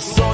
soy.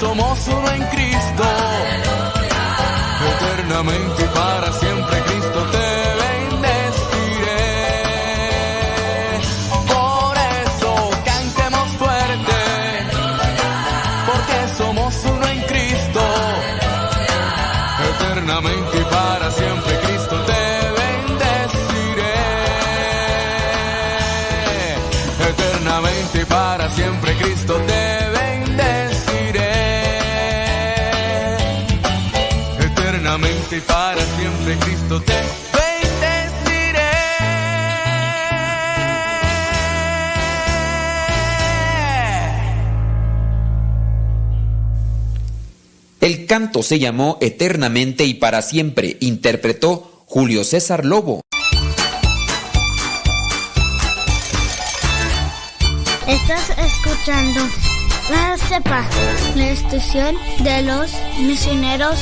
Somos uno en Cristo. Eternamente y para siempre Cristo te bendeciré. Por eso cantemos fuerte. Porque somos uno en Cristo. Eternamente y para siempre Cristo te bendeciré. Eternamente y para siempre El canto se llamó Eternamente y para siempre. Interpretó Julio César Lobo. Estás escuchando la CEPA, la estación de los misioneros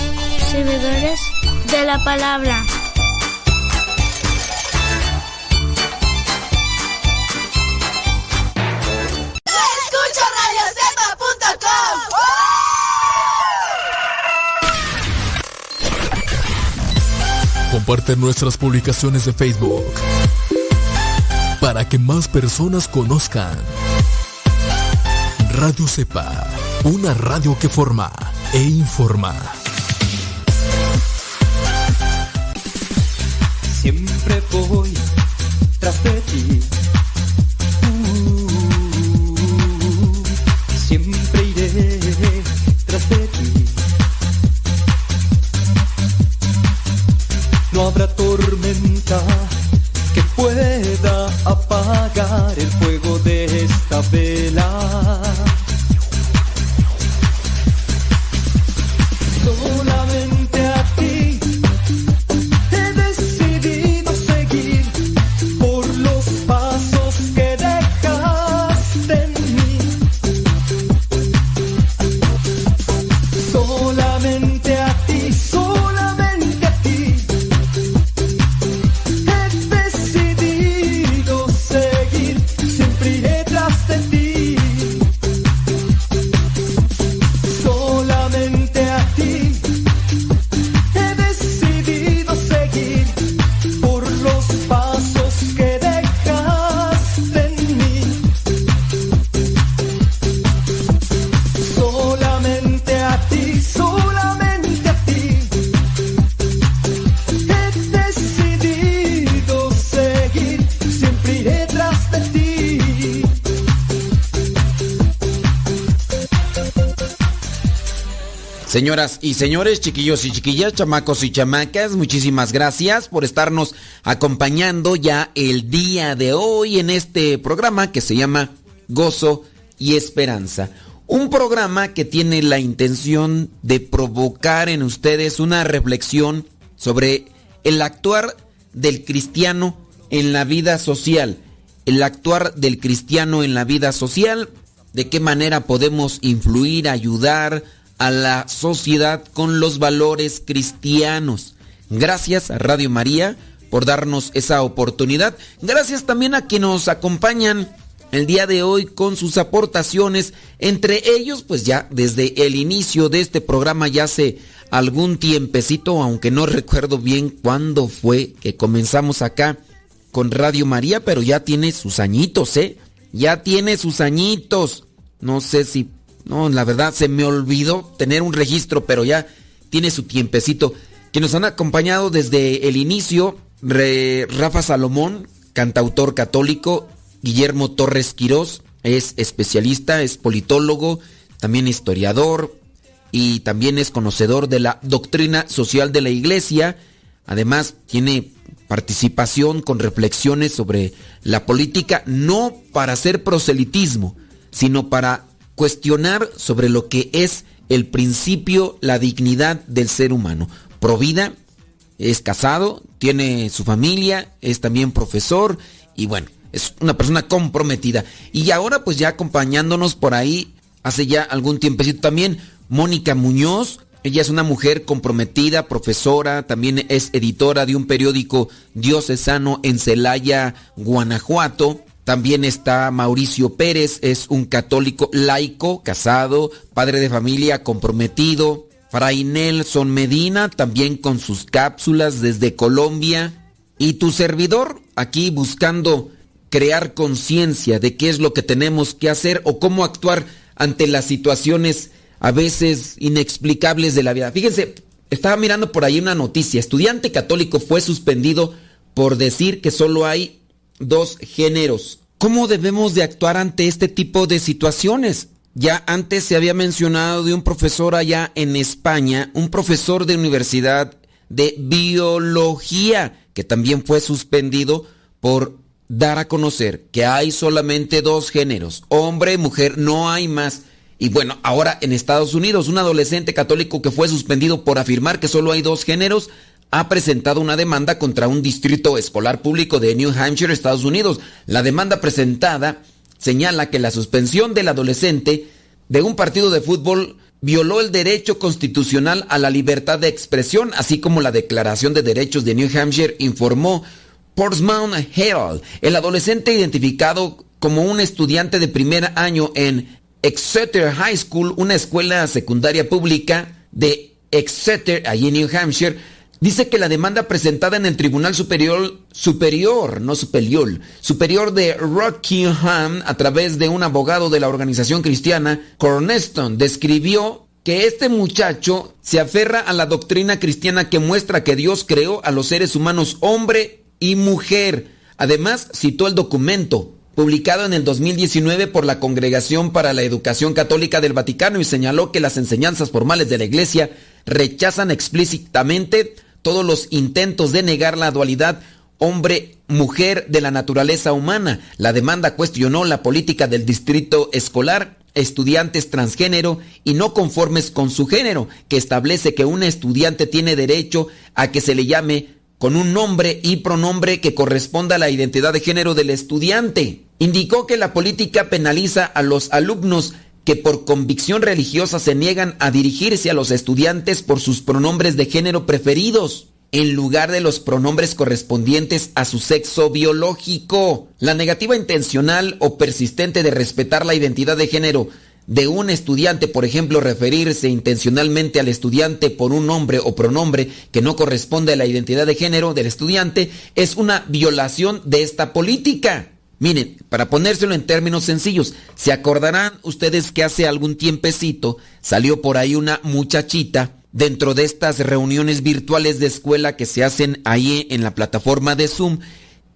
servidores de la palabra. Comparte nuestras publicaciones de Facebook para que más personas conozcan. Radio Cepa, una radio que forma e informa. Siempre voy tras de ti. Señoras y señores, chiquillos y chiquillas, chamacos y chamacas, muchísimas gracias por estarnos acompañando ya el día de hoy en este programa que se llama Gozo y Esperanza. Un programa que tiene la intención de provocar en ustedes una reflexión sobre el actuar del cristiano en la vida social. El actuar del cristiano en la vida social, de qué manera podemos influir, ayudar a la sociedad con los valores cristianos. Gracias a Radio María por darnos esa oportunidad. Gracias también a quienes nos acompañan el día de hoy con sus aportaciones. Entre ellos, pues ya desde el inicio de este programa ya hace algún tiempecito, aunque no recuerdo bien cuándo fue que comenzamos acá con Radio María, pero ya tiene sus añitos, ¿eh? Ya tiene sus añitos. No sé si, no, la verdad se me olvidó tener un registro, pero ya tiene su tiempecito. Que nos han acompañado desde el inicio, Rafa Salomón, cantautor católico, Guillermo Torres Quirós, es especialista, es politólogo, también historiador y también es conocedor de la doctrina social de la Iglesia. Además, tiene participación con reflexiones sobre la política, no para hacer proselitismo, sino para cuestionar sobre lo que es el principio, la dignidad del ser humano. Provida, es casado, tiene su familia, es también profesor y bueno, es una persona comprometida. Y ahora pues ya acompañándonos por ahí, hace ya algún tiempecito también, Mónica Muñoz, ella es una mujer comprometida, profesora, también es editora de un periódico diocesano en Celaya, Guanajuato. También está Mauricio Pérez, es un católico laico, casado, padre de familia, comprometido. Fray Nelson Medina, también con sus cápsulas desde Colombia. Y tu servidor, aquí buscando crear conciencia de qué es lo que tenemos que hacer o cómo actuar ante las situaciones a veces inexplicables de la vida. Fíjense, estaba mirando por ahí una noticia. Estudiante católico fue suspendido por decir que solo hay dos géneros. ¿Cómo debemos de actuar ante este tipo de situaciones? Ya antes se había mencionado de un profesor allá en España, un profesor de universidad de biología, que también fue suspendido por dar a conocer que hay solamente dos géneros, hombre y mujer, no hay más. Y bueno, ahora en Estados Unidos, un adolescente católico que fue suspendido por afirmar que solo hay dos géneros, ha presentado una demanda contra un distrito escolar público de New Hampshire, Estados Unidos. La demanda presentada señala que la suspensión del adolescente de un partido de fútbol violó el derecho constitucional a la libertad de expresión, así como la Declaración de Derechos de New Hampshire, informó Portsmouth Herald. El adolescente identificado como un estudiante de primer año en Exeter High School, una escuela secundaria pública de Exeter, allí en New Hampshire, Dice que la demanda presentada en el Tribunal Superior, Superior, no Superior, Superior de Rockingham a través de un abogado de la organización cristiana, Corneston, describió que este muchacho se aferra a la doctrina cristiana que muestra que Dios creó a los seres humanos hombre y mujer. Además, citó el documento publicado en el 2019 por la Congregación para la Educación Católica del Vaticano y señaló que las enseñanzas formales de la Iglesia rechazan explícitamente todos los intentos de negar la dualidad hombre-mujer de la naturaleza humana. La demanda cuestionó la política del distrito escolar, estudiantes transgénero y no conformes con su género, que establece que un estudiante tiene derecho a que se le llame con un nombre y pronombre que corresponda a la identidad de género del estudiante. Indicó que la política penaliza a los alumnos que por convicción religiosa se niegan a dirigirse a los estudiantes por sus pronombres de género preferidos en lugar de los pronombres correspondientes a su sexo biológico. La negativa intencional o persistente de respetar la identidad de género de un estudiante, por ejemplo, referirse intencionalmente al estudiante por un nombre o pronombre que no corresponde a la identidad de género del estudiante, es una violación de esta política. Miren, para ponérselo en términos sencillos, se acordarán ustedes que hace algún tiempecito salió por ahí una muchachita dentro de estas reuniones virtuales de escuela que se hacen ahí en la plataforma de Zoom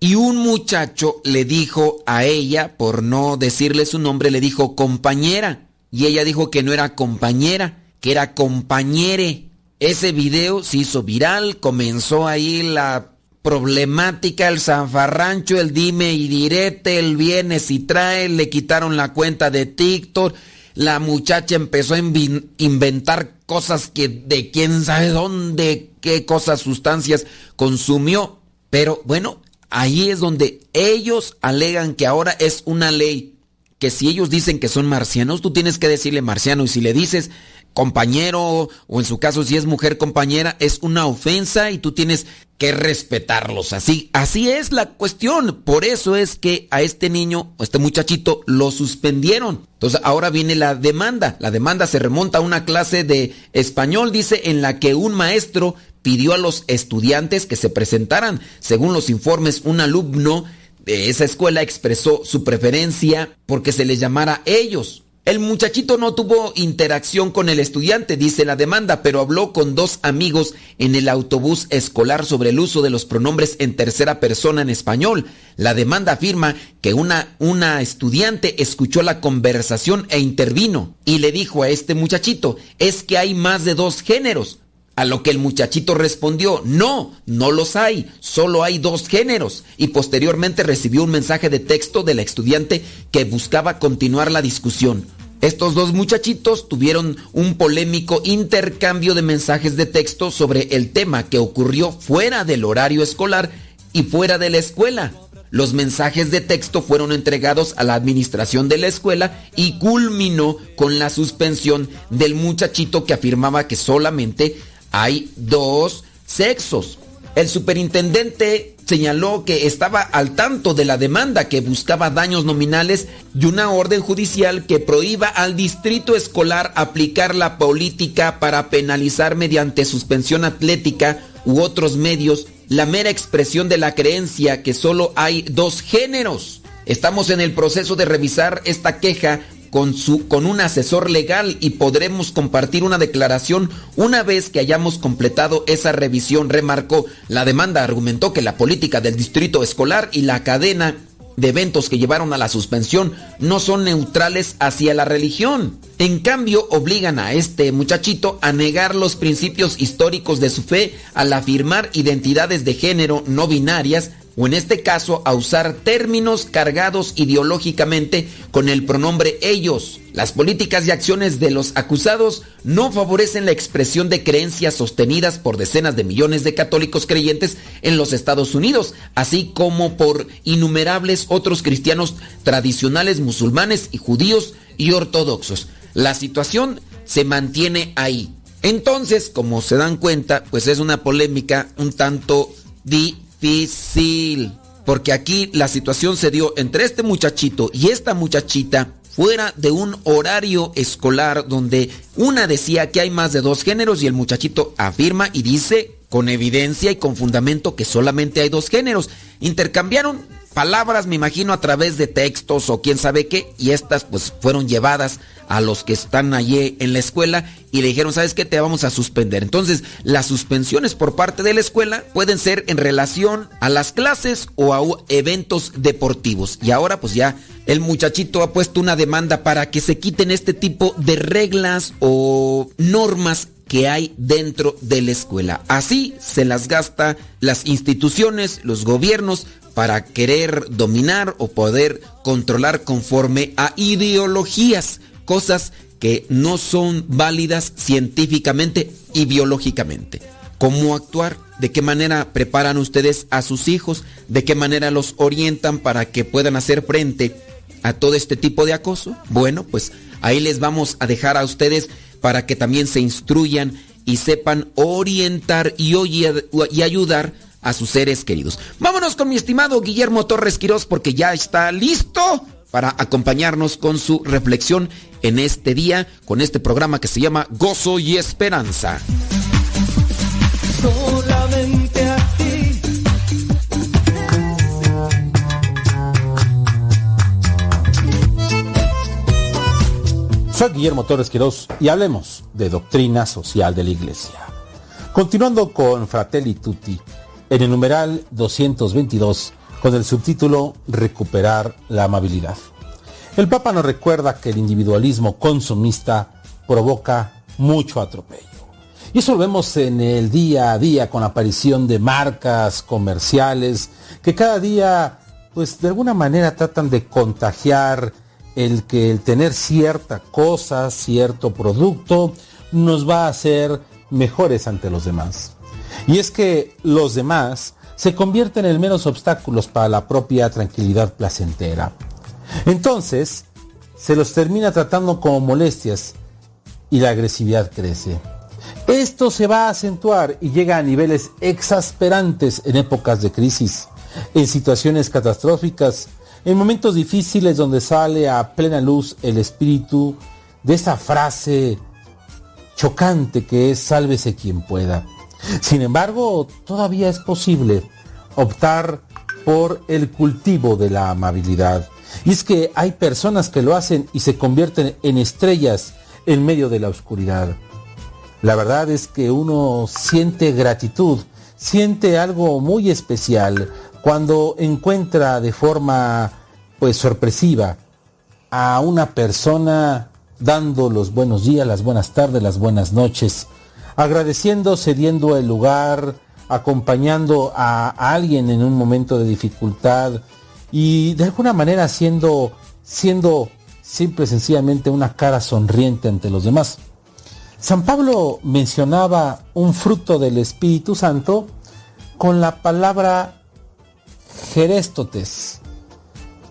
y un muchacho le dijo a ella, por no decirle su nombre, le dijo compañera y ella dijo que no era compañera, que era compañere. Ese video se hizo viral, comenzó ahí la problemática, el zanfarrancho, el dime y direte, el viene si trae, le quitaron la cuenta de TikTok, la muchacha empezó a inventar cosas que de quién sabe dónde, qué cosas, sustancias consumió. Pero bueno, ahí es donde ellos alegan que ahora es una ley que si ellos dicen que son marcianos, tú tienes que decirle marciano. Y si le dices compañero, o en su caso si es mujer compañera, es una ofensa y tú tienes que respetarlos. Así, así es la cuestión. Por eso es que a este niño, a este muchachito, lo suspendieron. Entonces ahora viene la demanda. La demanda se remonta a una clase de español, dice, en la que un maestro pidió a los estudiantes que se presentaran. Según los informes, un alumno de esa escuela expresó su preferencia porque se les llamara ellos. El muchachito no tuvo interacción con el estudiante, dice la demanda, pero habló con dos amigos en el autobús escolar sobre el uso de los pronombres en tercera persona en español. La demanda afirma que una, una estudiante escuchó la conversación e intervino y le dijo a este muchachito, es que hay más de dos géneros. A lo que el muchachito respondió, no, no los hay, solo hay dos géneros. Y posteriormente recibió un mensaje de texto de la estudiante que buscaba continuar la discusión. Estos dos muchachitos tuvieron un polémico intercambio de mensajes de texto sobre el tema que ocurrió fuera del horario escolar y fuera de la escuela. Los mensajes de texto fueron entregados a la administración de la escuela y culminó con la suspensión del muchachito que afirmaba que solamente hay dos sexos. El superintendente señaló que estaba al tanto de la demanda que buscaba daños nominales y una orden judicial que prohíba al distrito escolar aplicar la política para penalizar mediante suspensión atlética u otros medios la mera expresión de la creencia que solo hay dos géneros. Estamos en el proceso de revisar esta queja con, su, con un asesor legal y podremos compartir una declaración una vez que hayamos completado esa revisión, remarcó. La demanda argumentó que la política del distrito escolar y la cadena de eventos que llevaron a la suspensión no son neutrales hacia la religión. En cambio, obligan a este muchachito a negar los principios históricos de su fe al afirmar identidades de género no binarias o en este caso a usar términos cargados ideológicamente con el pronombre ellos. Las políticas y acciones de los acusados no favorecen la expresión de creencias sostenidas por decenas de millones de católicos creyentes en los Estados Unidos, así como por innumerables otros cristianos tradicionales musulmanes y judíos y ortodoxos. La situación se mantiene ahí. Entonces, como se dan cuenta, pues es una polémica un tanto difícil. Porque aquí la situación se dio entre este muchachito y esta muchachita fuera de un horario escolar donde una decía que hay más de dos géneros y el muchachito afirma y dice con evidencia y con fundamento que solamente hay dos géneros. Intercambiaron palabras, me imagino, a través de textos o quién sabe qué, y estas pues fueron llevadas a los que están allí en la escuela y le dijeron, ¿sabes qué? Te vamos a suspender. Entonces, las suspensiones por parte de la escuela pueden ser en relación a las clases o a eventos deportivos. Y ahora pues ya el muchachito ha puesto una demanda para que se quiten este tipo de reglas o normas que hay dentro de la escuela. Así se las gasta las instituciones, los gobiernos, para querer dominar o poder controlar conforme a ideologías, cosas que no son válidas científicamente y biológicamente. ¿Cómo actuar? ¿De qué manera preparan ustedes a sus hijos? ¿De qué manera los orientan para que puedan hacer frente a todo este tipo de acoso? Bueno, pues ahí les vamos a dejar a ustedes para que también se instruyan y sepan orientar y, y ayudar a sus seres queridos. Vámonos con mi estimado Guillermo Torres Quirós porque ya está listo para acompañarnos con su reflexión en este día, con este programa que se llama Gozo y Esperanza. Solamente a ti. Soy Guillermo Torres Quirós y hablemos de doctrina social de la Iglesia. Continuando con Fratelli Tutti, en el numeral 222 con el subtítulo Recuperar la amabilidad. El Papa nos recuerda que el individualismo consumista provoca mucho atropello. Y eso lo vemos en el día a día con la aparición de marcas comerciales que cada día, pues de alguna manera tratan de contagiar el que el tener cierta cosa, cierto producto, nos va a hacer mejores ante los demás. Y es que los demás se convierten en menos obstáculos para la propia tranquilidad placentera. Entonces, se los termina tratando como molestias y la agresividad crece. Esto se va a acentuar y llega a niveles exasperantes en épocas de crisis, en situaciones catastróficas, en momentos difíciles donde sale a plena luz el espíritu de esa frase chocante que es sálvese quien pueda. Sin embargo, todavía es posible optar por el cultivo de la amabilidad. Y es que hay personas que lo hacen y se convierten en estrellas en medio de la oscuridad. La verdad es que uno siente gratitud, siente algo muy especial cuando encuentra de forma pues sorpresiva a una persona dando los buenos días, las buenas tardes, las buenas noches, agradeciendo, cediendo el lugar, acompañando a, alguien en un momento de dificultad y de alguna manera siendo, siendo simple sencillamente una cara sonriente ante los demás. San Pablo mencionaba un fruto del Espíritu Santo con la palabra geréstotes,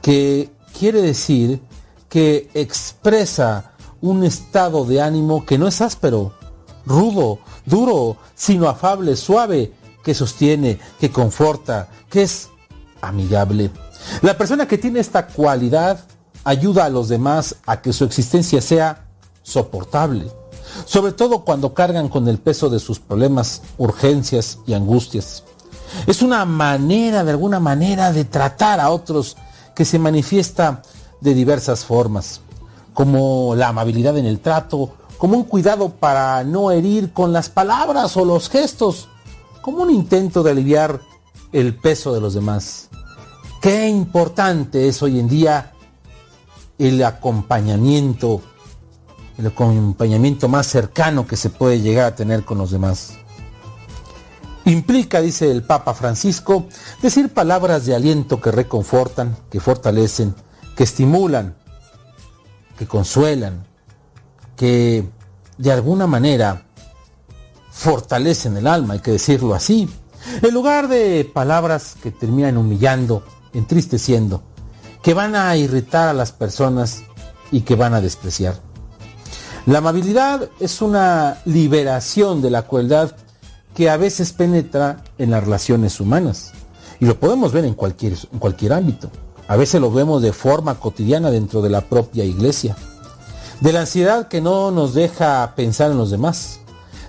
que quiere decir que expresa un estado de ánimo que no es áspero, rudo, duro, sino afable, suave, que sostiene, que conforta, que es amigable. La persona que tiene esta cualidad ayuda a los demás a que su existencia sea soportable, sobre todo cuando cargan con el peso de sus problemas, urgencias y angustias. Es una manera, de alguna manera, de tratar a otros que se manifiesta de diversas formas como la amabilidad en el trato, como un cuidado para no herir con las palabras o los gestos, como un intento de aliviar el peso de los demás. Qué importante es hoy en día el acompañamiento, el acompañamiento más cercano que se puede llegar a tener con los demás. Implica, dice el Papa Francisco, decir palabras de aliento que reconfortan, que fortalecen, que estimulan, que consuelan, que de alguna manera fortalecen el alma, hay que decirlo así, en lugar de palabras que terminan humillando, entristeciendo, que van a irritar a las personas y que van a despreciar. La amabilidad es una liberación de la crueldad que a veces penetra en las relaciones humanas. Y lo podemos ver en cualquier, en cualquier ámbito. A veces lo vemos de forma cotidiana dentro de la propia iglesia. De la ansiedad que no nos deja pensar en los demás.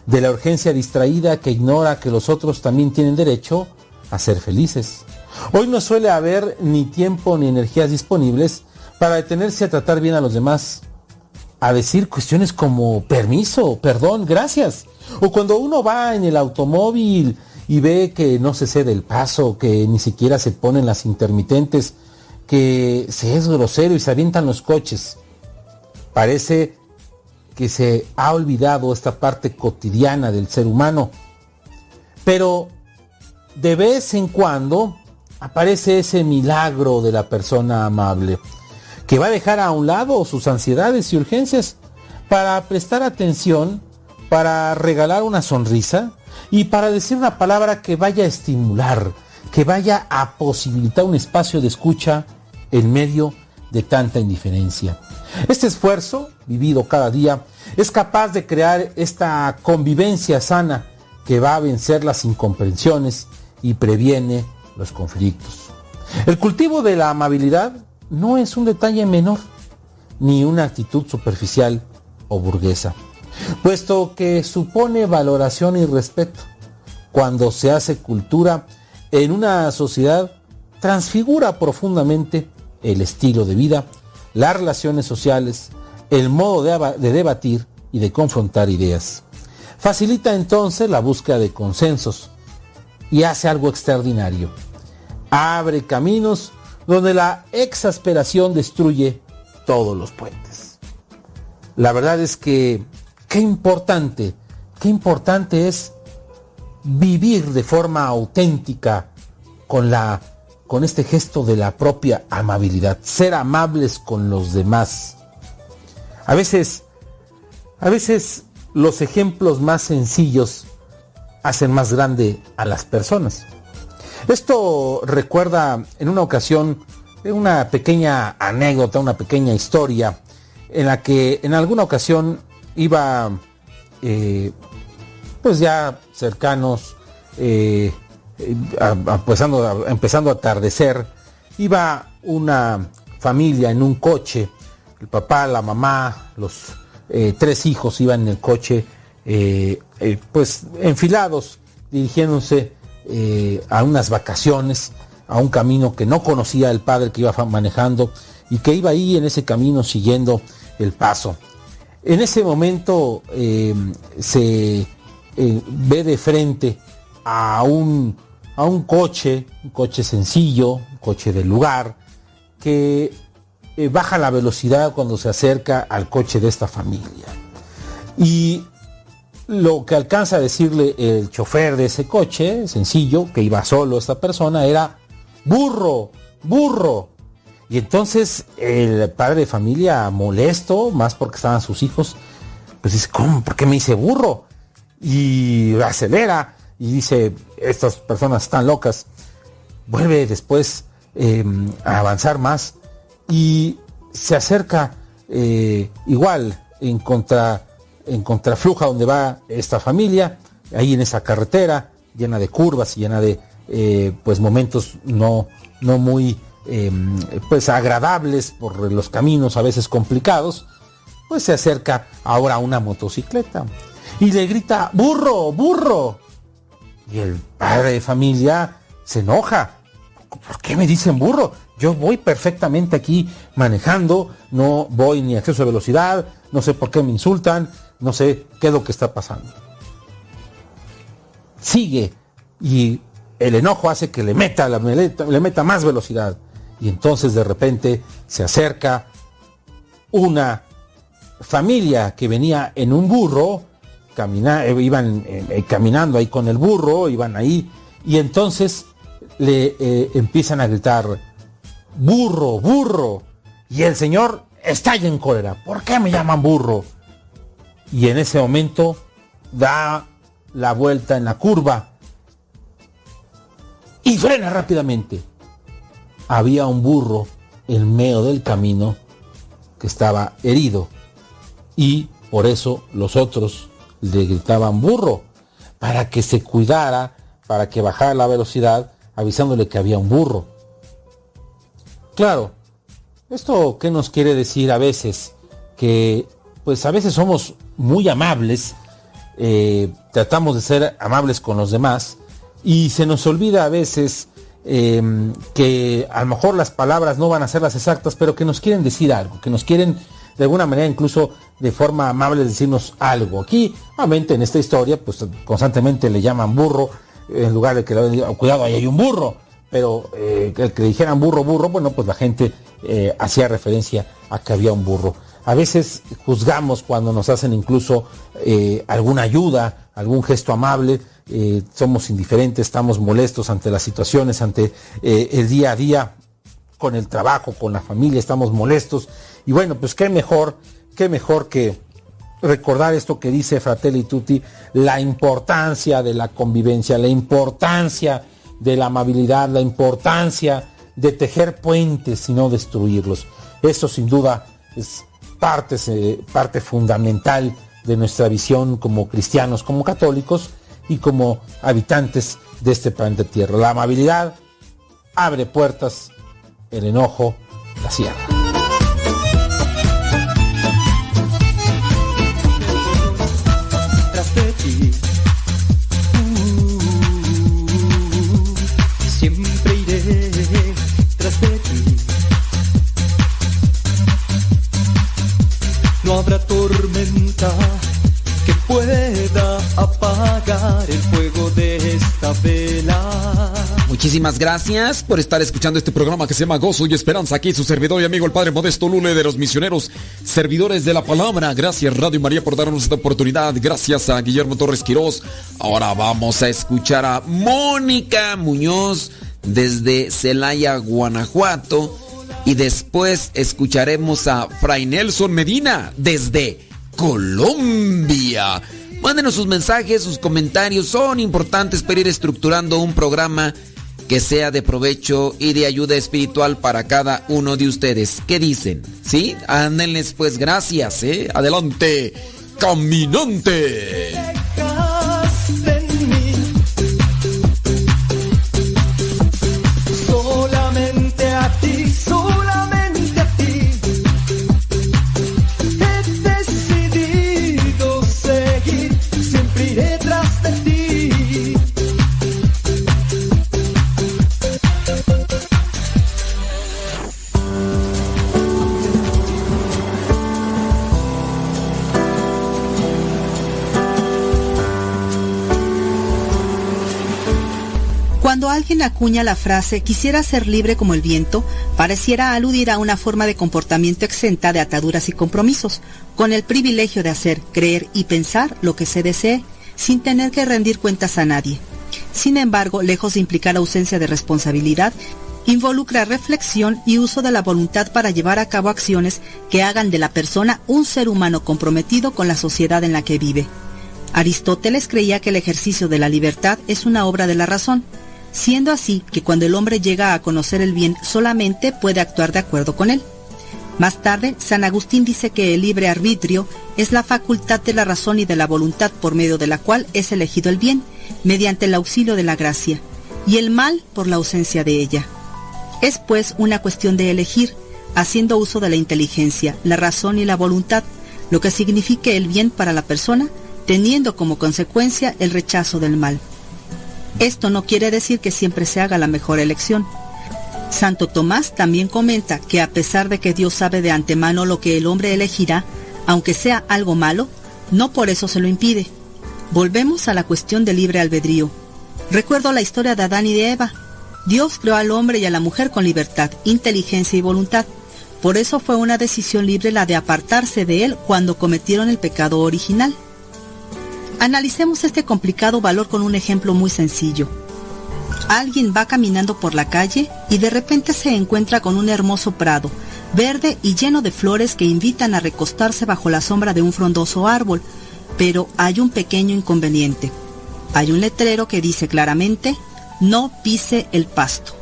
De la urgencia distraída que ignora que los otros también tienen derecho a ser felices. Hoy no suele haber ni tiempo ni energías disponibles para detenerse a tratar bien a los demás. A decir cuestiones como permiso, perdón, gracias. O cuando uno va en el automóvil y ve que no se cede el paso, que ni siquiera se ponen las intermitentes, que se es grosero y se avientan los coches. Parece que se ha olvidado esta parte cotidiana del ser humano. Pero de vez en cuando aparece ese milagro de la persona amable, que va a dejar a un lado sus ansiedades y urgencias para prestar atención, para regalar una sonrisa y para decir una palabra que vaya a estimular, que vaya a posibilitar un espacio de escucha en medio de tanta indiferencia. Este esfuerzo, vivido cada día, es capaz de crear esta convivencia sana que va a vencer las incomprensiones y previene los conflictos. El cultivo de la amabilidad no es un detalle menor, ni una actitud superficial o burguesa, puesto que supone valoración y respeto. Cuando se hace cultura en una sociedad, transfigura profundamente el estilo de vida, las relaciones sociales, el modo de, debatir y de confrontar ideas. Facilita entonces la búsqueda de consensos y hace algo extraordinario. Abre caminos donde la exasperación destruye todos los puentes. La verdad es que qué importante, qué importante es vivir de forma auténtica con la con este gesto de la propia amabilidad, ser amables con los demás. A veces, a veces los ejemplos más sencillos hacen más grande a las personas. Esto recuerda en una ocasión una pequeña anécdota, una pequeña historia en la que en alguna ocasión iba, eh, pues ya cercanos, eh, empezando, a, empezando a atardecer, iba una familia en un coche, el papá, la mamá, los eh, tres hijos iban en el coche, pues enfilados, dirigiéndose a unas vacaciones, a un camino que no conocía el padre que iba manejando y que iba ahí en ese camino siguiendo el paso. En ese momento eh, se eh, ve de frente a un, a un coche, un coche sencillo, un coche del lugar, que eh, baja la velocidad cuando se acerca al coche de esta familia. Y lo que alcanza a decirle el chofer de ese coche, sencillo, que iba solo esta persona, era, burro, burro, y entonces el padre de familia molesto, más porque estaban sus hijos, pues dice, ¿cómo? ¿Por qué me dice burro? Y acelera y dice, estas personas están locas. Vuelve después em, a avanzar más y se acerca eh, igual en contra en contrafluja donde va esta familia, ahí en esa carretera llena de curvas llena de eh, pues momentos no, no muy Em, pues agradables por los caminos a veces complicados, pues se acerca ahora una motocicleta y le grita, burro, burro. Y el padre de familia se enoja. ¿Por qué me dicen burro? Yo voy perfectamente aquí manejando, no voy ni a exceso de velocidad, no sé por qué me insultan, no sé qué es lo que está pasando. Sigue y el enojo hace que le meta, le meta más velocidad y entonces de repente se acerca una familia que venía en un burro, eh, iban eh, eh, caminando ahí con el burro, iban ahí, y entonces le empiezan a gritar, burro, burro, y el señor estalla en cólera, ¿por qué me llaman burro? Y en ese momento da la vuelta en la curva y frena rápidamente había un burro en medio del camino que estaba herido y por eso los otros le gritaban burro para que se cuidara, para que bajara la velocidad, avisándole que había un burro. Claro, esto qué nos quiere decir a veces que pues a veces somos muy amables, eh, tratamos de ser amables con los demás y se nos olvida a veces Em, que a lo mejor las palabras no van a ser las exactas, pero que nos quieren decir algo, que nos quieren de alguna manera incluso de forma amable decirnos algo. Aquí, obviamente en esta historia, pues constantemente le llaman burro, en lugar de que le digan, cuidado, ahí hay un burro, pero eh, que, que dijeran burro, burro, bueno, pues la gente eh, hacía referencia a que había un burro. A veces juzgamos cuando nos hacen incluso eh, alguna ayuda, algún gesto amable, eh, somos indiferentes, estamos molestos ante las situaciones, ante eh, el día a día, con el trabajo, con la familia, estamos molestos. Y bueno, pues qué mejor, qué mejor que recordar esto que dice Fratelli Tutti, la importancia de la convivencia, la importancia de la amabilidad, la importancia de tejer puentes y no destruirlos. Eso sin duda es parte, fundamental de nuestra visión como cristianos, como católicos, y como habitantes de este planeta Tierra. La amabilidad abre puertas, el enojo la cierra. Muchísimas gracias por estar escuchando este programa que se llama Gozo y Esperanza. Aquí su servidor y amigo el Padre Modesto Lule de los misioneros, servidores de la palabra. Gracias Radio María por darnos esta oportunidad. Gracias a Guillermo Torres Quirós. Ahora vamos a escuchar a Mónica Muñoz desde Celaya, Guanajuato. Y después escucharemos a Fray Nelson Medina desde Colombia. Mándenos sus mensajes, sus comentarios, son importantes para ir estructurando un programa que sea de provecho y de ayuda espiritual para cada uno de ustedes. ¿Qué dicen? ¿Sí? Ándenles pues gracias, ¿eh? Adelante, caminante. Alguien acuña la frase quisiera ser libre como el viento, pareciera aludir a una forma de comportamiento exenta de ataduras y compromisos, con el privilegio de hacer, creer y pensar lo que se desee, sin tener que rendir cuentas a nadie. Sin embargo, lejos de implicar ausencia de responsabilidad, involucra reflexión y uso de la voluntad para llevar a cabo acciones que hagan de la persona un ser humano comprometido con la sociedad en la que vive. Aristóteles creía que el ejercicio de la libertad es una obra de la razón, siendo así que cuando el hombre llega a conocer el bien solamente puede actuar de acuerdo con él. Más tarde, San Agustín dice que el libre arbitrio es la facultad de la razón y de la voluntad por medio de la cual es elegido el bien, mediante el auxilio de la gracia, y el mal por la ausencia de ella. Es pues una cuestión de elegir, haciendo uso de la inteligencia, la razón y la voluntad, lo que signifique el bien para la persona, teniendo como consecuencia el rechazo del mal. Esto no quiere decir que siempre se haga la mejor elección. Santo Tomás también comenta que a pesar de que Dios sabe de antemano lo que el hombre elegirá, aunque sea algo malo, no por eso se lo impide. Volvemos a la cuestión del libre albedrío. Recuerdo la historia de Adán y de Eva. Dios creó al hombre y a la mujer con libertad, inteligencia y voluntad. Por eso fue una decisión libre la de apartarse de él cuando cometieron el pecado original. Analicemos este complicado valor con un ejemplo muy sencillo. Alguien va caminando por la calle y de repente se encuentra con un hermoso prado, verde y lleno de flores que invitan a recostarse bajo la sombra de un frondoso árbol, pero hay un pequeño inconveniente. Hay un letrero que dice claramente, no pise el pasto.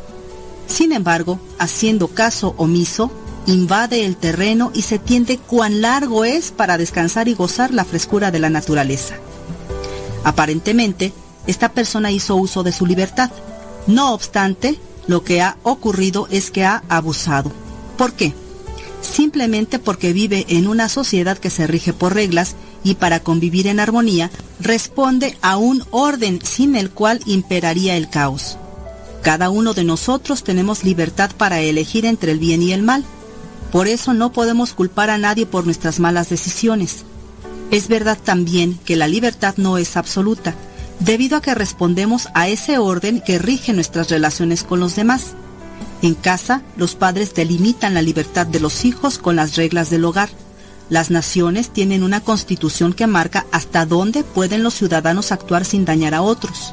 Sin embargo, haciendo caso omiso, invade el terreno y se tiende cuán largo es para descansar y gozar la frescura de la naturaleza. Aparentemente, esta persona hizo uso de su libertad. No obstante, lo que ha ocurrido es que ha abusado. ¿Por qué? Simplemente porque vive en una sociedad que se rige por reglas y para convivir en armonía responde a un orden sin el cual imperaría el caos. Cada uno de nosotros tenemos libertad para elegir entre el bien y el mal. Por eso no podemos culpar a nadie por nuestras malas decisiones. Es verdad también que la libertad no es absoluta, debido a que respondemos a ese orden que rige nuestras relaciones con los demás. En casa, los padres delimitan la libertad de los hijos con las reglas del hogar. Las naciones tienen una constitución que marca hasta dónde pueden los ciudadanos actuar sin dañar a otros.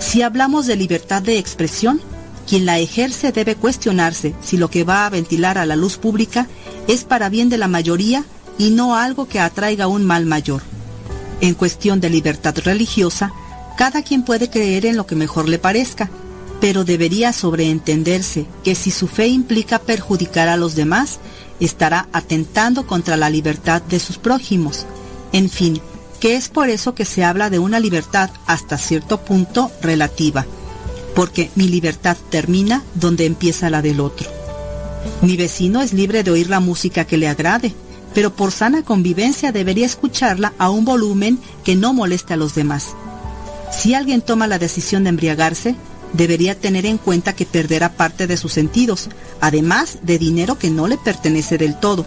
Si hablamos de libertad de expresión, quien la ejerce debe cuestionarse si lo que va a ventilar a la luz pública es para bien de la mayoría y no algo que atraiga un mal mayor. En cuestión de libertad religiosa, cada quien puede creer en lo que mejor le parezca, pero debería sobreentenderse que si su fe implica perjudicar a los demás, estará atentando contra la libertad de sus prójimos. En fin, que es por eso que se habla de una libertad hasta cierto punto relativa, porque mi libertad termina donde empieza la del otro. Mi vecino es libre de oír la música que le agrade, pero por sana convivencia debería escucharla a un volumen que no moleste a los demás. Si alguien toma la decisión de embriagarse, debería tener en cuenta que perderá parte de sus sentidos, además de dinero que no le pertenece del todo,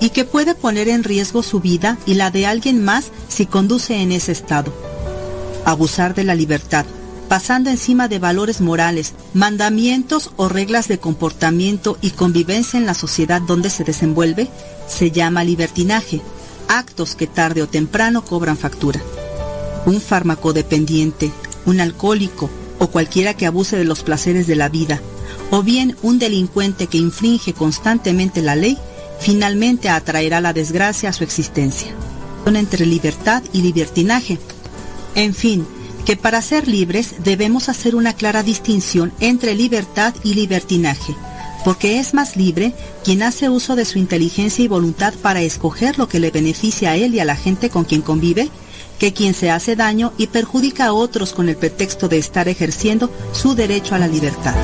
y que puede poner en riesgo su vida y la de alguien más si conduce en ese estado. Abusar de la libertad, pasando encima de valores morales, mandamientos o reglas de comportamiento y convivencia en la sociedad donde se desenvuelve, se llama libertinaje, actos que tarde o temprano cobran factura. Un farmacodependiente, un alcohólico o cualquiera que abuse de los placeres de la vida, o bien un delincuente que infringe constantemente la ley, finalmente atraerá la desgracia a su existencia. Son entre libertad y libertinaje. En fin, que para ser libres debemos hacer una clara distinción entre libertad y libertinaje, porque es más libre quien hace uso de su inteligencia y voluntad para escoger lo que le beneficia a él y a la gente con quien convive, que quien se hace daño y perjudica a otros con el pretexto de estar ejerciendo su derecho a la libertad.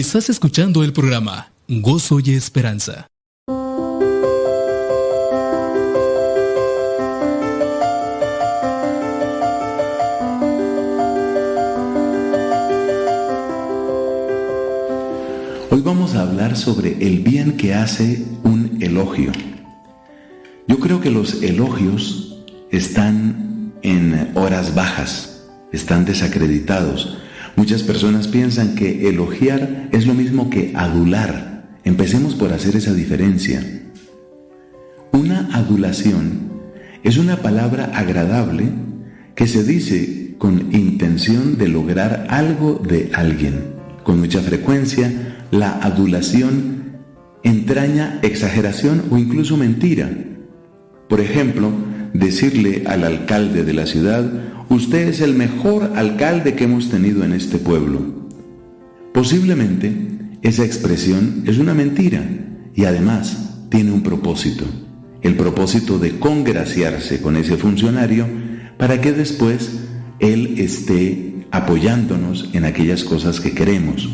Estás escuchando el programa Gozo y Esperanza. Hoy vamos a hablar sobre el bien que hace un elogio. Yo creo que los elogios están en horas bajas, están desacreditados Muchas personas piensan que elogiar es lo mismo que adular. Empecemos por hacer esa diferencia. Una adulación es una palabra agradable que se dice con intención de lograr algo de alguien. Con mucha frecuencia, la adulación entraña exageración o incluso mentira. Por ejemplo, decirle al alcalde de la ciudad usted es el mejor alcalde que hemos tenido en este pueblo. Posiblemente esa expresión es una mentira y además tiene un propósito, el propósito de congraciarse con ese funcionario para que después él esté apoyándonos en aquellas cosas que queremos.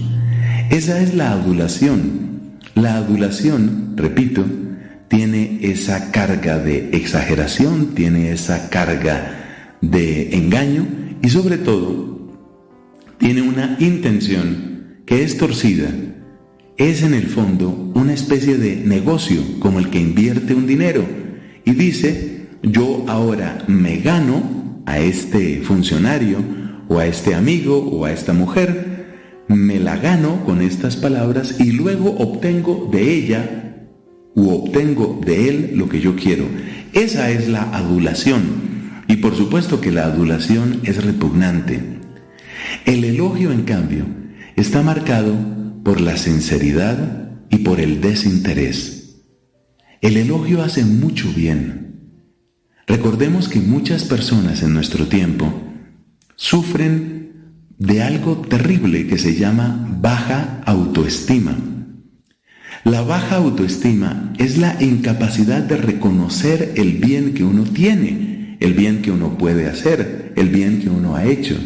Esa es la adulación. La adulación, repito, tiene esa carga de exageración, tiene esa carga de engaño y sobre todo tiene una intención que es torcida. Es en el fondo una especie de negocio como el que invierte un dinero y dice, yo ahora me gano a este funcionario o a este amigo o a esta mujer, me la gano con estas palabras y luego obtengo de ella u obtengo de él lo que yo quiero. Esa es la adulación. Y por supuesto que la adulación es repugnante. El elogio, en cambio, está marcado por la sinceridad y por el desinterés. El elogio hace mucho bien. Recordemos que muchas personas en nuestro tiempo sufren de algo terrible que se llama baja autoestima. La baja autoestima es la incapacidad de reconocer el bien que uno tiene el bien que uno puede hacer, el bien que uno ha hecho.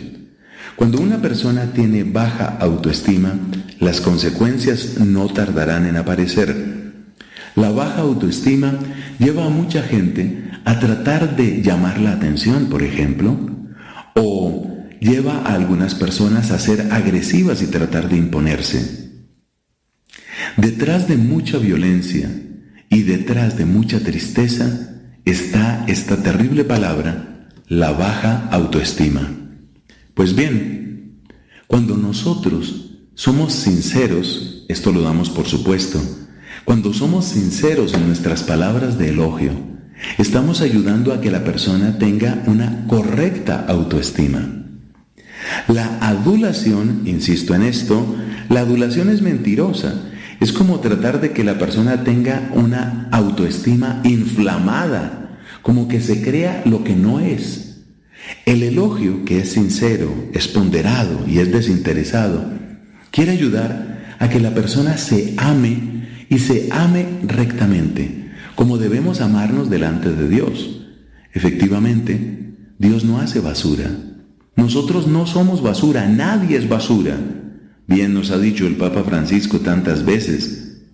Cuando una persona tiene baja autoestima, las consecuencias no tardarán en aparecer. La baja autoestima lleva a mucha gente a tratar de llamar la atención, por ejemplo, o lleva a algunas personas a ser agresivas y tratar de imponerse. Detrás de mucha violencia y detrás de mucha tristeza está esta terrible palabra, la baja autoestima. Pues bien, cuando nosotros somos sinceros, esto lo damos por supuesto, cuando somos sinceros en nuestras palabras de elogio, estamos ayudando a que la persona tenga una correcta autoestima. La adulación, insisto en esto, la adulación es mentirosa es como tratar de que la persona tenga una autoestima inflamada, como que se crea lo que no es. El elogio, que es sincero, es ponderado y es desinteresado, quiere ayudar a que la persona se ame y se ame rectamente, como debemos amarnos delante de Dios. Efectivamente, Dios no hace basura. Nosotros no somos basura, nadie es basura. Bien nos ha dicho el Papa Francisco tantas veces,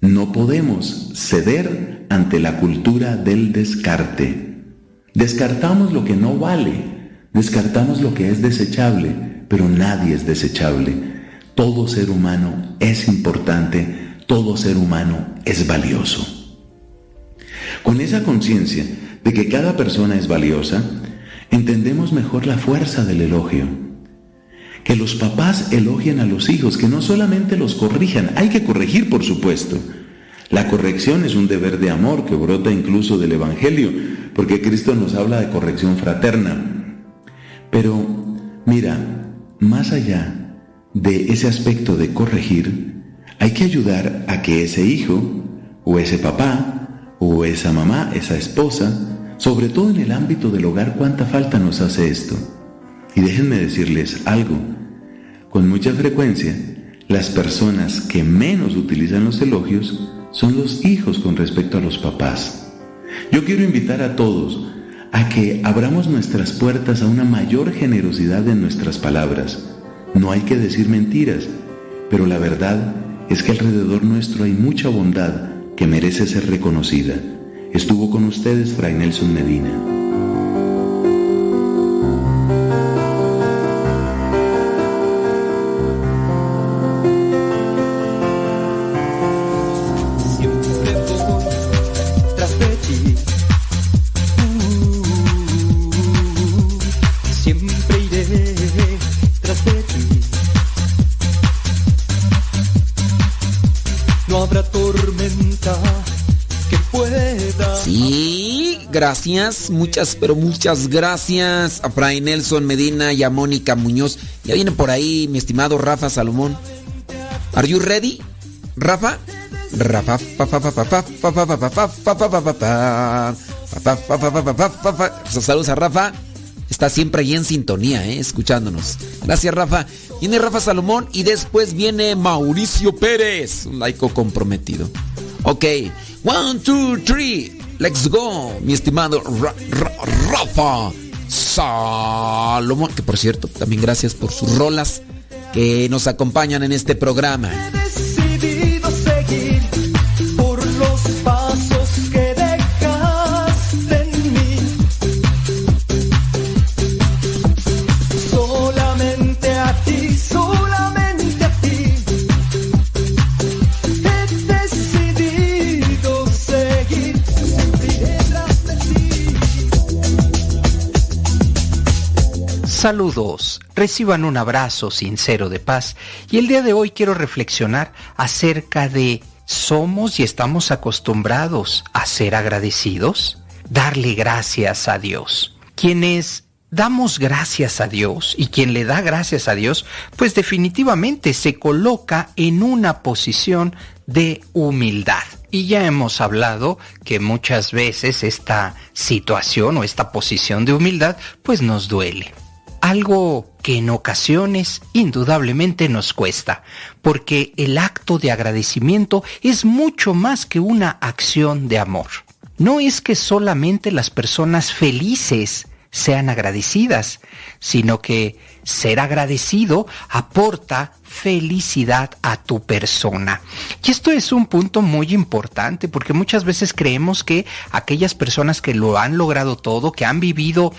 no podemos ceder ante la cultura del descarte. Descartamos lo que no vale, descartamos lo que es desechable, pero nadie es desechable. Todo ser humano es importante, todo ser humano es valioso. Con esa conciencia de que cada persona es valiosa, entendemos mejor la fuerza del elogio que los papás elogien a los hijos, que no solamente los corrijan, hay que corregir por supuesto. La corrección es un deber de amor que brota incluso del Evangelio, porque Cristo nos habla de corrección fraterna. Pero mira, más allá de ese aspecto de corregir, hay que ayudar a que ese hijo, o ese papá, o esa mamá, esa esposa, sobre todo en el ámbito del hogar, cuánta falta nos hace esto. Y déjenme decirles algo, con mucha frecuencia, las personas que menos utilizan los elogios son los hijos con respecto a los papás. Yo quiero invitar a todos a que abramos nuestras puertas a una mayor generosidad en nuestras palabras. No hay que decir mentiras, pero la verdad es que alrededor nuestro hay mucha bondad que merece ser reconocida. Estuvo con ustedes Fray Nelson Medina. Gracias, muchas, pero muchas gracias a Fray Nelson Medina y a Mónica Muñoz. Ya viene por ahí mi estimado Rafa Salomón. Are you ready? Rafa? Rafa, Saludos a Rafa. Está siempre ahí en sintonía, ¿eh? escuchándonos. Gracias, Rafa. Viene Rafa Salomón y después viene Mauricio Pérez, un laico comprometido. Ok, one, two, three. Let's go, mi estimado Rafa Salomón, que por cierto, también gracias por sus rolas que nos acompañan en este programa. Saludos, reciban un abrazo sincero de paz y el día de hoy quiero reflexionar acerca de ¿somos y estamos acostumbrados a ser agradecidos? Darle gracias a Dios. Quienes damos gracias a Dios y quien le da gracias a Dios, pues definitivamente se coloca en una posición de humildad. Y ya hemos hablado que muchas veces esta situación o esta posición de humildad pues nos duele algo que en ocasiones indudablemente nos cuesta, porque el acto de agradecimiento es mucho más que una acción de amor. No es que solamente las personas felices sean agradecidas, sino que ser agradecido aporta felicidad a tu persona. Y esto es un punto muy importante porque muchas veces creemos que aquellas personas que lo han logrado todo, que han vivido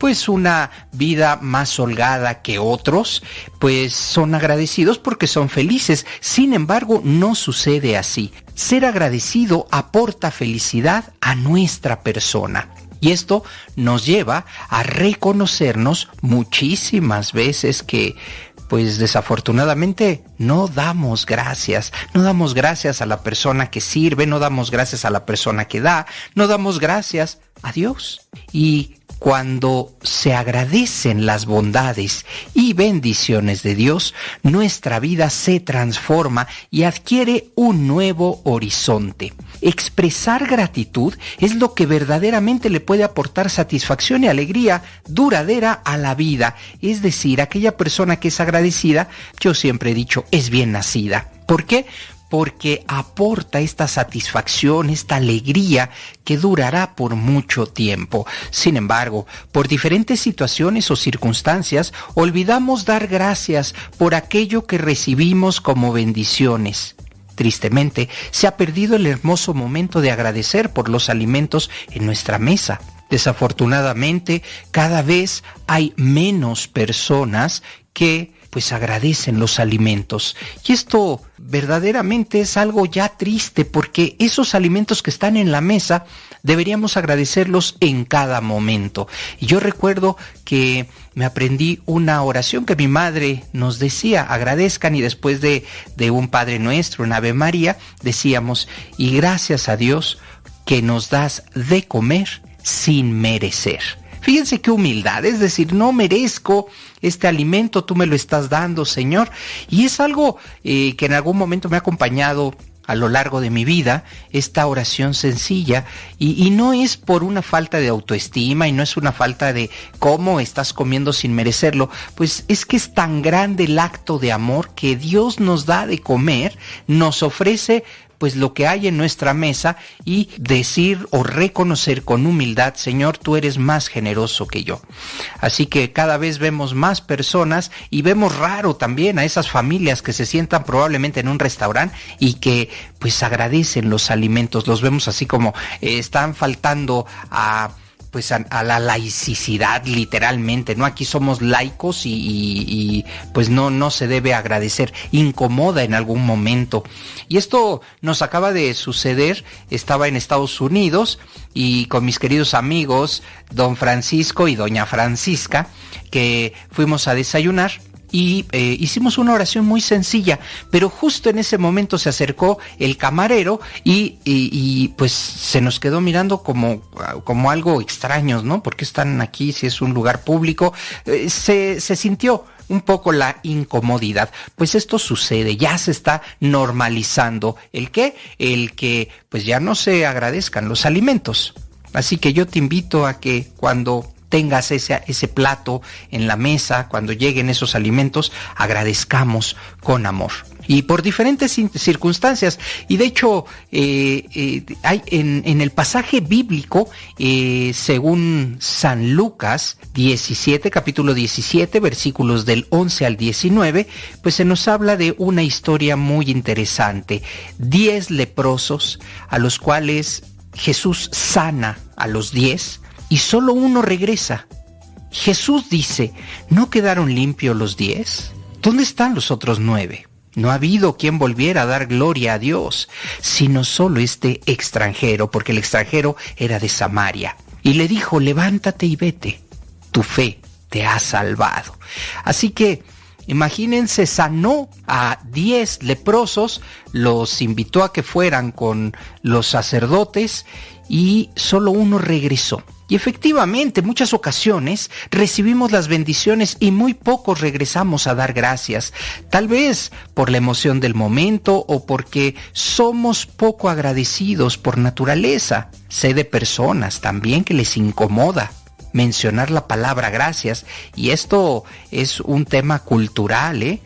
pues una vida más holgada que otros, pues son agradecidos porque son felices. Sin embargo, no sucede así. Ser agradecido aporta felicidad a nuestra persona. Y esto nos lleva a reconocernos muchísimas veces que pues desafortunadamente no damos gracias, no damos gracias a la persona que sirve, no damos gracias a la persona que da, no damos gracias a Dios. Y cuando se agradecen las bondades y bendiciones de Dios, nuestra vida se transforma y adquiere un nuevo horizonte. Expresar gratitud es lo que verdaderamente le puede aportar satisfacción y alegría duradera a la vida. Es decir, aquella persona que es agradecida, yo siempre he dicho, es bien nacida. ¿Por qué? Porque aporta esta satisfacción, esta alegría que durará por mucho tiempo. Sin embargo, por diferentes situaciones o circunstancias, olvidamos dar gracias por aquello que recibimos como bendiciones. Tristemente, se ha perdido el hermoso momento de agradecer por los alimentos en nuestra mesa. Desafortunadamente, cada vez hay menos personas que pues agradecen los alimentos. Y esto verdaderamente es algo ya triste porque esos alimentos que están en la mesa deberíamos agradecerlos en cada momento. Y yo recuerdo que me aprendí una oración que mi madre nos decía, agradezcan y después de, de un Padre Nuestro, un Ave María, decíamos, y gracias a Dios que nos das de comer sin merecer. Fíjense qué humildad, es decir, no merezco este alimento, tú me lo estás dando, Señor. Y es algo eh, que en algún momento me ha acompañado a lo largo de mi vida esta oración sencilla y, y, no es por una falta de autoestima y no es una falta de cómo estás comiendo sin merecerlo, pues es que es tan grande el acto de amor que Dios nos da de comer, nos ofrece pues lo que hay en nuestra mesa y decir o reconocer con humildad, Señor, tú eres más generoso que yo. Así que cada vez vemos más personas y vemos raro también a esas familias que se sientan probablemente en un restaurante y que pues agradecen los alimentos, los vemos así como eh, están faltando a pues a, a, la laicidad literalmente, ¿no? Aquí somos laicos y, y, y, pues no, no se debe agradecer, incomoda en algún momento. Y esto nos acaba de suceder, estaba en Estados Unidos y con mis queridos amigos, don Francisco y doña Francisca, que fuimos a desayunar y eh, hicimos una oración muy sencilla, pero justo en ese momento se acercó el camarero y, y, pues se nos quedó mirando como, como algo extraños, ¿no? ¿Por qué están aquí si es un lugar público? Eh, se, se sintió un poco la incomodidad. Pues esto sucede, ya se está normalizando. ¿El qué? El que pues ya no se agradezcan los alimentos. Así que yo te invito a que cuando tengas ese, ese plato en la mesa, cuando lleguen esos alimentos, agradezcamos con amor y por diferentes circunstancias. Y de hecho, eh, eh, hay en, el pasaje bíblico, eh, según San Lucas 17, capítulo 17, versículos del 11 al 19, pues se nos habla de una historia muy interesante. Diez leprosos a los cuales Jesús sana a los diez y solo uno regresa. Jesús dice, ¿no quedaron limpios los diez? ¿Dónde están los otros nueve? No ha habido quien volviera a dar gloria a Dios, sino solo este extranjero, porque el extranjero era de Samaria. Y le dijo, levántate y vete, tu fe te ha salvado. Así que, imagínense, sanó a diez leprosos, los invitó a que fueran con los sacerdotes y solo uno regresó. Y efectivamente, muchas ocasiones recibimos las bendiciones y muy pocos regresamos a dar gracias, tal vez por la emoción del momento o porque somos poco agradecidos por naturaleza. Sé de personas también que les incomoda mencionar la palabra gracias y esto es un tema cultural. ¿eh?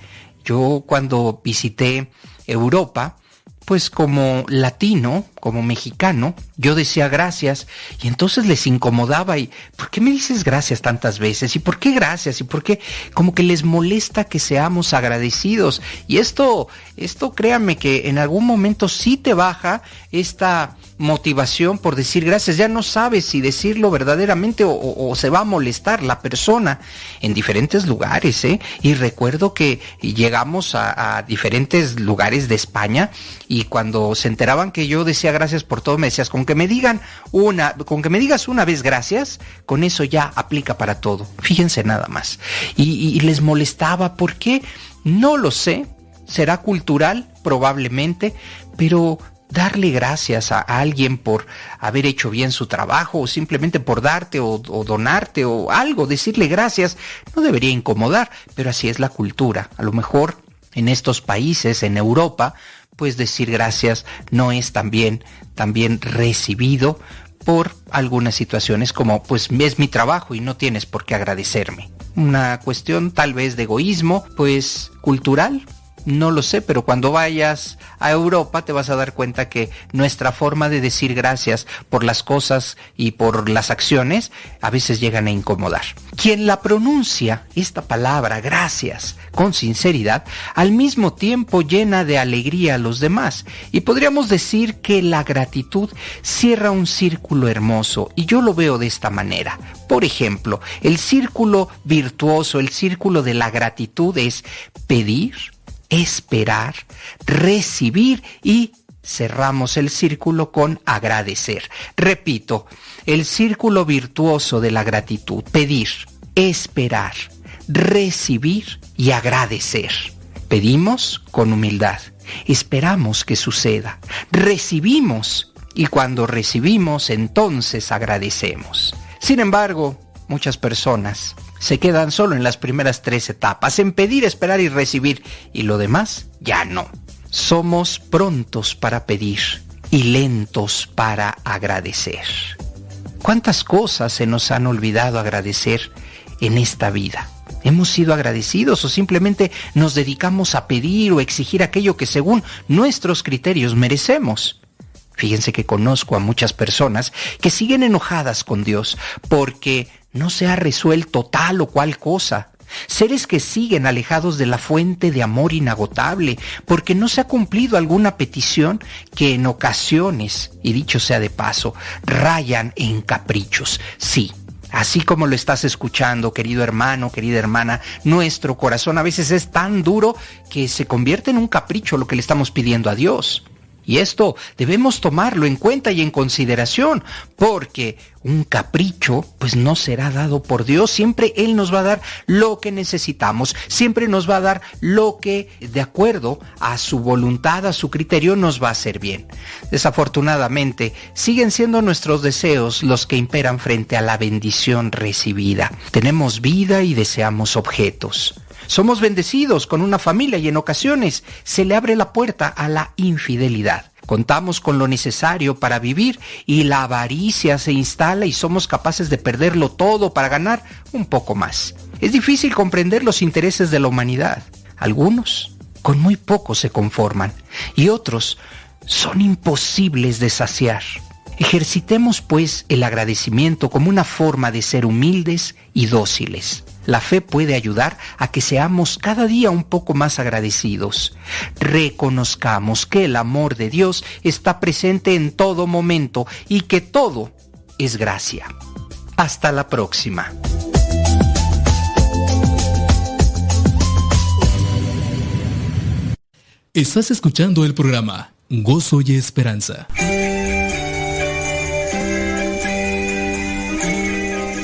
Yo cuando visité Europa, pues como latino, como mexicano, yo decía gracias y entonces les incomodaba y ¿por qué me dices gracias tantas veces? ¿Y por qué gracias? ¿Y por qué? Como que les molesta que seamos agradecidos. Y esto, esto créanme que en algún momento sí te baja esta motivación por decir gracias. Ya no sabes si decirlo verdaderamente o, se va a molestar la persona en diferentes lugares. ¿eh? Y recuerdo que llegamos a, a, diferentes lugares de España y cuando se enteraban que yo decía gracias por todo, me decías, con que me digan una, con que me digas una vez gracias, con eso ya aplica para todo. Fíjense nada más. Y, les molestaba, ¿por qué? No lo sé. Será cultural, probablemente, pero darle gracias a alguien por haber hecho bien su trabajo o simplemente por darte o, donarte o algo, decirle gracias, no debería incomodar, pero así es la cultura. A lo mejor en estos países, en Europa, pues decir gracias no es también, también recibido por algunas situaciones como pues es mi trabajo y no tienes por qué agradecerme. Una cuestión tal vez de egoísmo, pues cultural, No lo sé, pero cuando vayas a Europa te vas a dar cuenta que nuestra forma de decir gracias por las cosas y por las acciones a veces llegan a incomodar. Quien la pronuncia, esta palabra, gracias, con sinceridad, al mismo tiempo llena de alegría a los demás. Y podríamos decir que la gratitud cierra un círculo hermoso, y yo lo veo de esta manera. Por ejemplo, el círculo virtuoso, el círculo de la gratitud es pedir, esperar, recibir y cerramos el círculo con agradecer. Repito, el círculo virtuoso de la gratitud, pedir, esperar, recibir y agradecer. Pedimos con humildad, esperamos que suceda, recibimos y cuando recibimos entonces agradecemos. Sin embargo, muchas personas se quedan solo en las primeras tres etapas, en pedir, esperar y recibir, y lo demás ya no. Somos prontos para pedir y lentos para agradecer. ¿Cuántas cosas se nos han olvidado agradecer en esta vida? ¿Hemos sido agradecidos o simplemente nos dedicamos a pedir o exigir aquello que según nuestros criterios merecemos? Fíjense que conozco a muchas personas que siguen enojadas con Dios porque no se ha resuelto tal o cual cosa. Seres que siguen alejados de la fuente de amor inagotable porque no se ha cumplido alguna petición que en ocasiones, y dicho sea de paso, rayan en caprichos. Sí, Así como lo estás escuchando, querido hermano, querida hermana, nuestro corazón a veces es tan duro que se convierte en un capricho lo que le estamos pidiendo a Dios. Y esto debemos tomarlo en cuenta y en consideración, porque un capricho pues no será dado por Dios, siempre Él nos va a dar lo que necesitamos, siempre nos va a dar lo que de acuerdo a su voluntad, a su criterio nos va a hacer bien. Desafortunadamente, siguen siendo nuestros deseos los que imperan frente a la bendición recibida. Tenemos vida y deseamos objetos. Somos bendecidos con una familia y en ocasiones se le abre la puerta a la infidelidad. Contamos con lo necesario para vivir y la avaricia se instala y somos capaces de perderlo todo para ganar un poco más. Es difícil comprender los intereses de la humanidad. Algunos con muy poco se conforman y otros son imposibles de saciar. Ejercitemos pues el agradecimiento como una forma de ser humildes y dóciles. La fe puede ayudar a que seamos cada día un poco más agradecidos. Reconozcamos que el amor de Dios está presente en todo momento y que todo es gracia. Hasta la próxima. Estás escuchando el programa Gozo y Esperanza.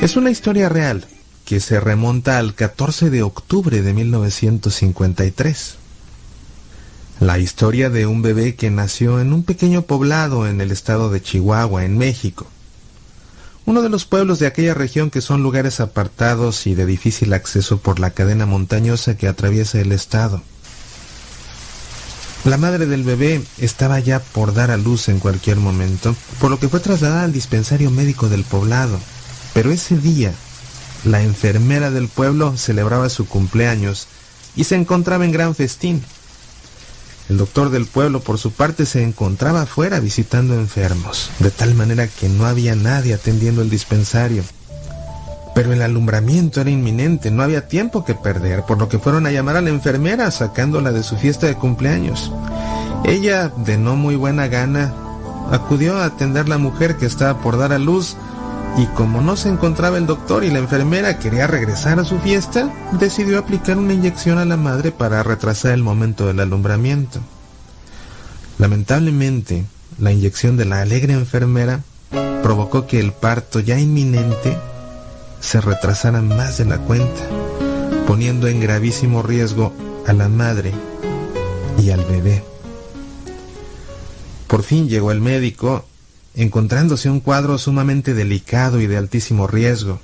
Es una historia real que se remonta al 14 de octubre de 1953. La historia de un bebé que nació en un pequeño poblado en el estado de Chihuahua, en México. Uno de los pueblos de aquella región que son lugares apartados y de difícil acceso por la cadena montañosa que atraviesa el estado. La madre del bebé estaba ya por dar a luz en cualquier momento, por lo que fue trasladada al dispensario médico del poblado. Pero ese día la enfermera del pueblo celebraba su cumpleaños y se encontraba en gran festín. El doctor del pueblo, por su parte, se encontraba afuera visitando enfermos, de tal manera que no había nadie atendiendo el dispensario. Pero el alumbramiento era inminente, no había tiempo que perder, por lo que fueron a llamar a la enfermera sacándola de su fiesta de cumpleaños. Ella, de no muy buena gana, acudió a atender a la mujer que estaba por dar a luz y como no se encontraba el doctor y la enfermera quería regresar a su fiesta, decidió aplicar una inyección a la madre para retrasar el momento del alumbramiento. Lamentablemente, la inyección de la alegre enfermera provocó que el parto ya inminente se retrasara más de la cuenta, poniendo en gravísimo riesgo a la madre y al bebé. Por fin llegó el médico encontrándose un cuadro sumamente delicado y de altísimo riesgo.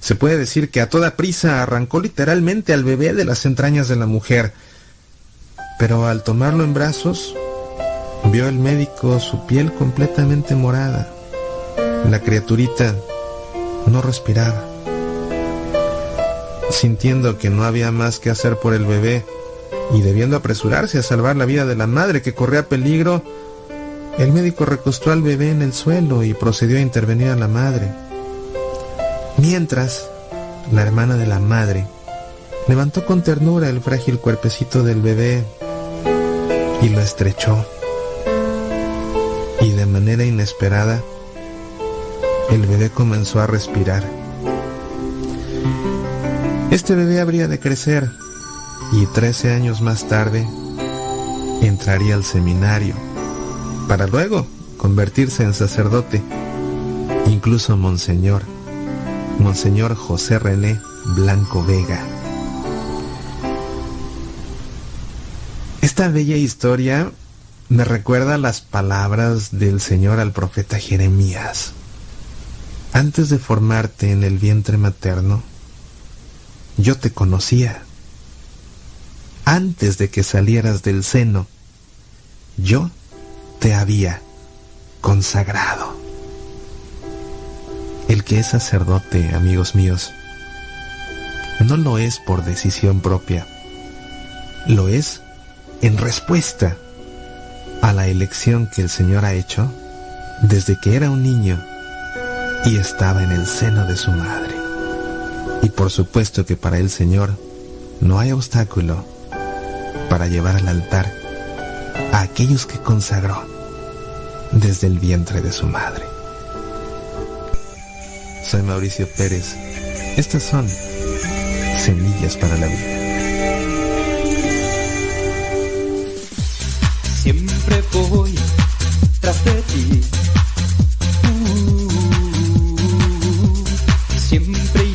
Se puede decir que a toda prisa arrancó literalmente al bebé de las entrañas de la mujer, pero al tomarlo en brazos, vio el médico su piel completamente morada. La criaturita no respiraba. Sintiendo que no había más que hacer por el bebé, y debiendo apresurarse a salvar la vida de la madre que corría peligro, el médico recostó al bebé en el suelo y procedió a intervenir a la madre. Mientras, la hermana de la madre levantó con ternura el frágil cuerpecito del bebé y lo estrechó. Y de manera inesperada, el bebé comenzó a respirar. Este bebé habría de crecer y 13 años más tarde entraría al seminario para luego convertirse en sacerdote, incluso monseñor, monseñor José René Blanco Vega. Esta bella historia me recuerda las palabras del Señor al profeta Jeremías. Antes de formarte en el vientre materno, yo te conocía. Antes de que salieras del seno, yo te había consagrado. El que es sacerdote, amigos míos, no lo es por decisión propia, lo es en respuesta a la elección que el Señor ha hecho desde que era un niño y estaba en el seno de su madre. Y por supuesto que para el Señor no hay obstáculo para llevar al altar a aquellos que consagró desde el vientre de su madre. Soy Mauricio Pérez. Estas son Semillas para la Vida. Siempre voy tras de ti. Uh, siempre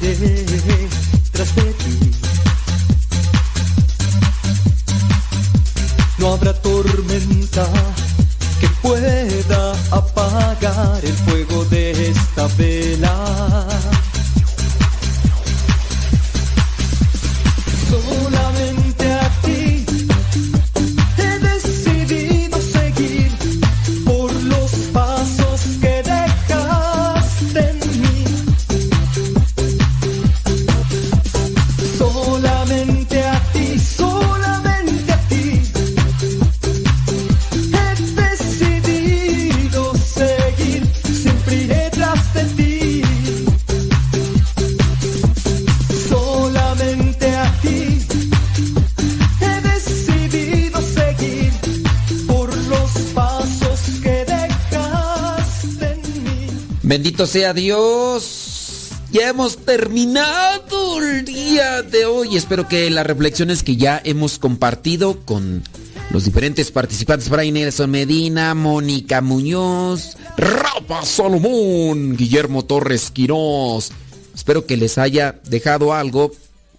Bendito sea Dios. Ya hemos terminado el día de hoy. Espero que las reflexiones que ya hemos compartido con los diferentes participantes, Brian Nelson Medina, Mónica Muñoz, Rafa Salomón, Guillermo Torres Quirós. Espero que les haya dejado algo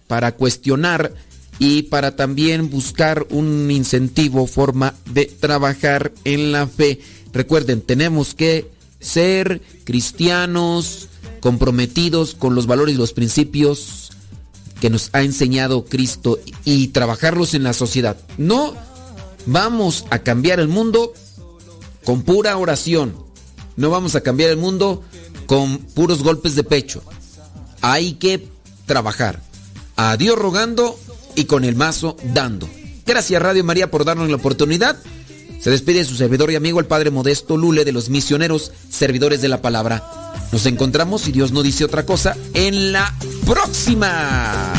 para cuestionar y para también buscar un incentivo, forma de trabajar en la fe. Recuerden, tenemos que ser cristianos comprometidos con los valores y los principios que nos ha enseñado Cristo y trabajarlos en la sociedad. No vamos a cambiar el mundo con pura oración. No vamos a cambiar el mundo con puros golpes de pecho. Hay que trabajar. A Dios rogando y con el mazo dando. Gracias Radio María por darnos la oportunidad. Se despide su servidor y amigo el Padre Modesto Lule de los misioneros servidores de la palabra. Nos encontramos, si Dios no dice otra cosa, en la próxima.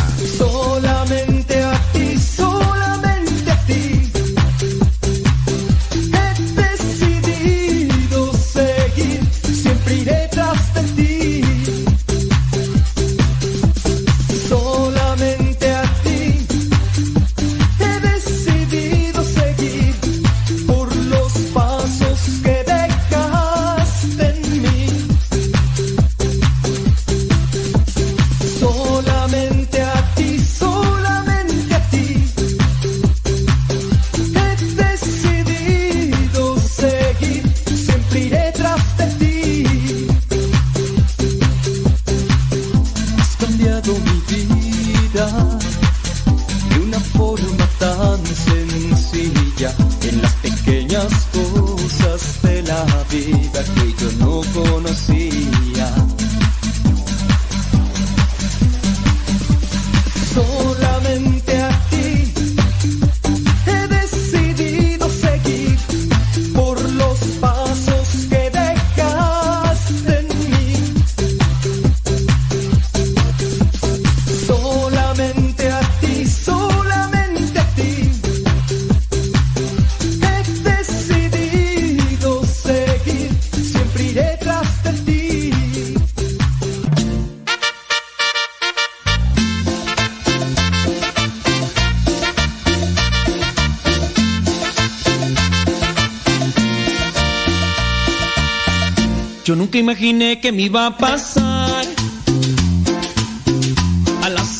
Nunca imaginé que me iba a pasar.